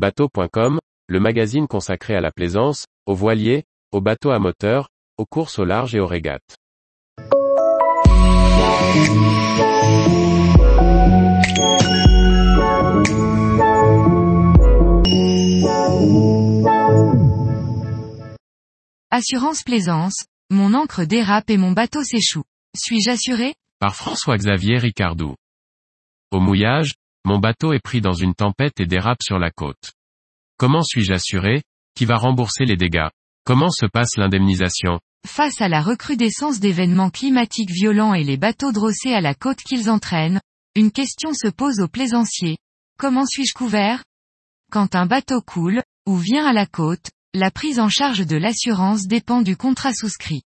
Bateau.com, le magazine consacré à la plaisance, aux voiliers, aux bateaux à moteur, aux courses au large et aux régates. Assurance plaisance, mon encre dérape et mon bateau s'échoue. Suis-je assuré? Par François-Xavier Ricardou. Au mouillage, mon bateau est pris dans une tempête et dérape sur la côte. Comment suis-je assuré? Qui va rembourser les dégâts? Comment se passe l'indemnisation? Face à la recrudescence d'événements climatiques violents et les bateaux drossés à la côte qu'ils entraînent, une question se pose aux plaisanciers. Comment suis-je couvert? Quand un bateau coule, ou vient à la côte, la prise en charge de l'assurance dépend du contrat souscrit.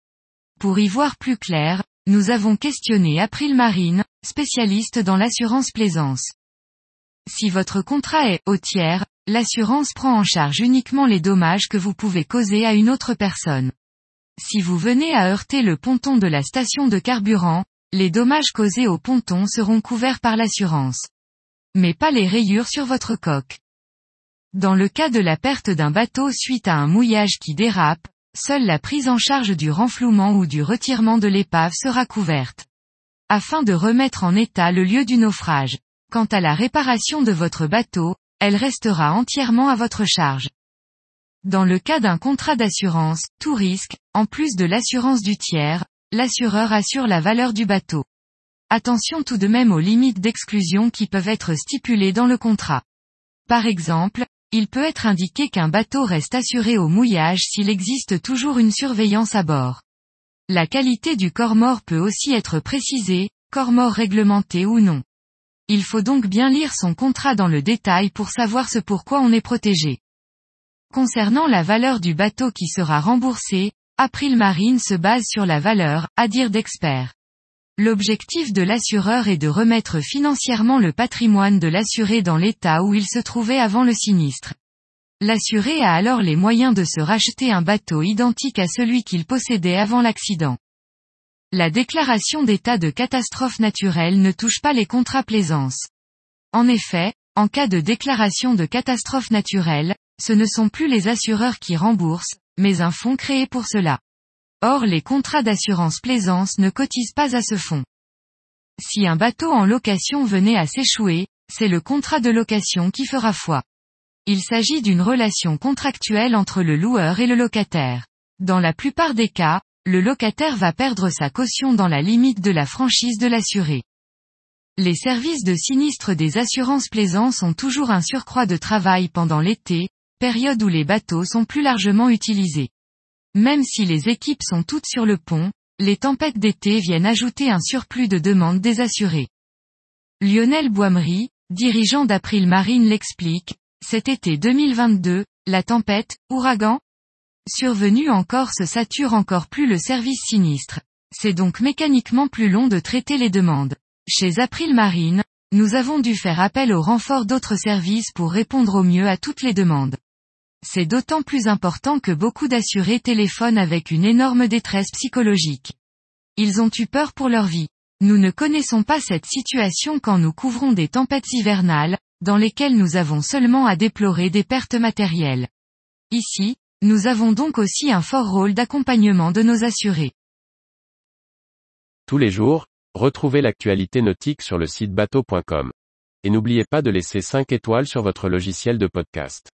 Pour y voir plus clair, nous avons questionné April Marine, spécialiste dans l'assurance plaisance. Si votre contrat est au tiers, l'assurance prend en charge uniquement les dommages que vous pouvez causer à une autre personne. Si vous venez à heurter le ponton de la station de carburant, les dommages causés au ponton seront couverts par l'assurance. Mais pas les rayures sur votre coque. Dans le cas de la perte d'un bateau suite à un mouillage qui dérape, seule la prise en charge du renflouement ou du retirement de l'épave sera couverte. Afin de remettre en état le lieu du naufrage. Quant à la réparation de votre bateau, elle restera entièrement à votre charge. Dans le cas d'un contrat d'assurance, tout risque, en plus de l'assurance du tiers, l'assureur assure la valeur du bateau. Attention tout de même aux limites d'exclusion qui peuvent être stipulées dans le contrat. Par exemple, il peut être indiqué qu'un bateau reste assuré au mouillage s'il existe toujours une surveillance à bord. La qualité du corps mort peut aussi être précisée, corps mort réglementé ou non. Il faut donc bien lire son contrat dans le détail pour savoir ce pourquoi on est protégé. Concernant la valeur du bateau qui sera remboursé, April Marine se base sur la valeur, à dire d'experts. L'objectif de l'assureur est de remettre financièrement le patrimoine de l'assuré dans l'état où il se trouvait avant le sinistre. L'assuré a alors les moyens de se racheter un bateau identique à celui qu'il possédait avant l'accident. La déclaration d'état de catastrophe naturelle ne touche pas les contrats plaisance. En effet, en cas de déclaration de catastrophe naturelle, ce ne sont plus les assureurs qui remboursent, mais un fonds créé pour cela. Or les contrats d'assurance plaisance ne cotisent pas à ce fonds. Si un bateau en location venait à s'échouer, c'est le contrat de location qui fera foi. Il s'agit d'une relation contractuelle entre le loueur et le locataire. Dans la plupart des cas, le locataire va perdre sa caution dans la limite de la franchise de l'assuré. Les services de sinistre des assurances plaisance ont toujours un surcroît de travail pendant l'été, période où les bateaux sont plus largement utilisés. Même si les équipes sont toutes sur le pont, les tempêtes d'été viennent ajouter un surplus de demandes des assurés. Lionel Boimery, dirigeant d'April Marine l'explique, cet été 2022, la tempête, ouragan, survenue en Corse sature encore plus le service sinistre. C'est donc mécaniquement plus long de traiter les demandes. Chez April Marine, nous avons dû faire appel au renfort d'autres services pour répondre au mieux à toutes les demandes. C'est d'autant plus important que beaucoup d'assurés téléphonent avec une énorme détresse psychologique. Ils ont eu peur pour leur vie. Nous ne connaissons pas cette situation quand nous couvrons des tempêtes hivernales, dans lesquelles nous avons seulement à déplorer des pertes matérielles. Ici, nous avons donc aussi un fort rôle d'accompagnement de nos assurés. Tous les jours, retrouvez l'actualité nautique sur le site bateau.com. Et n'oubliez pas de laisser 5 étoiles sur votre logiciel de podcast.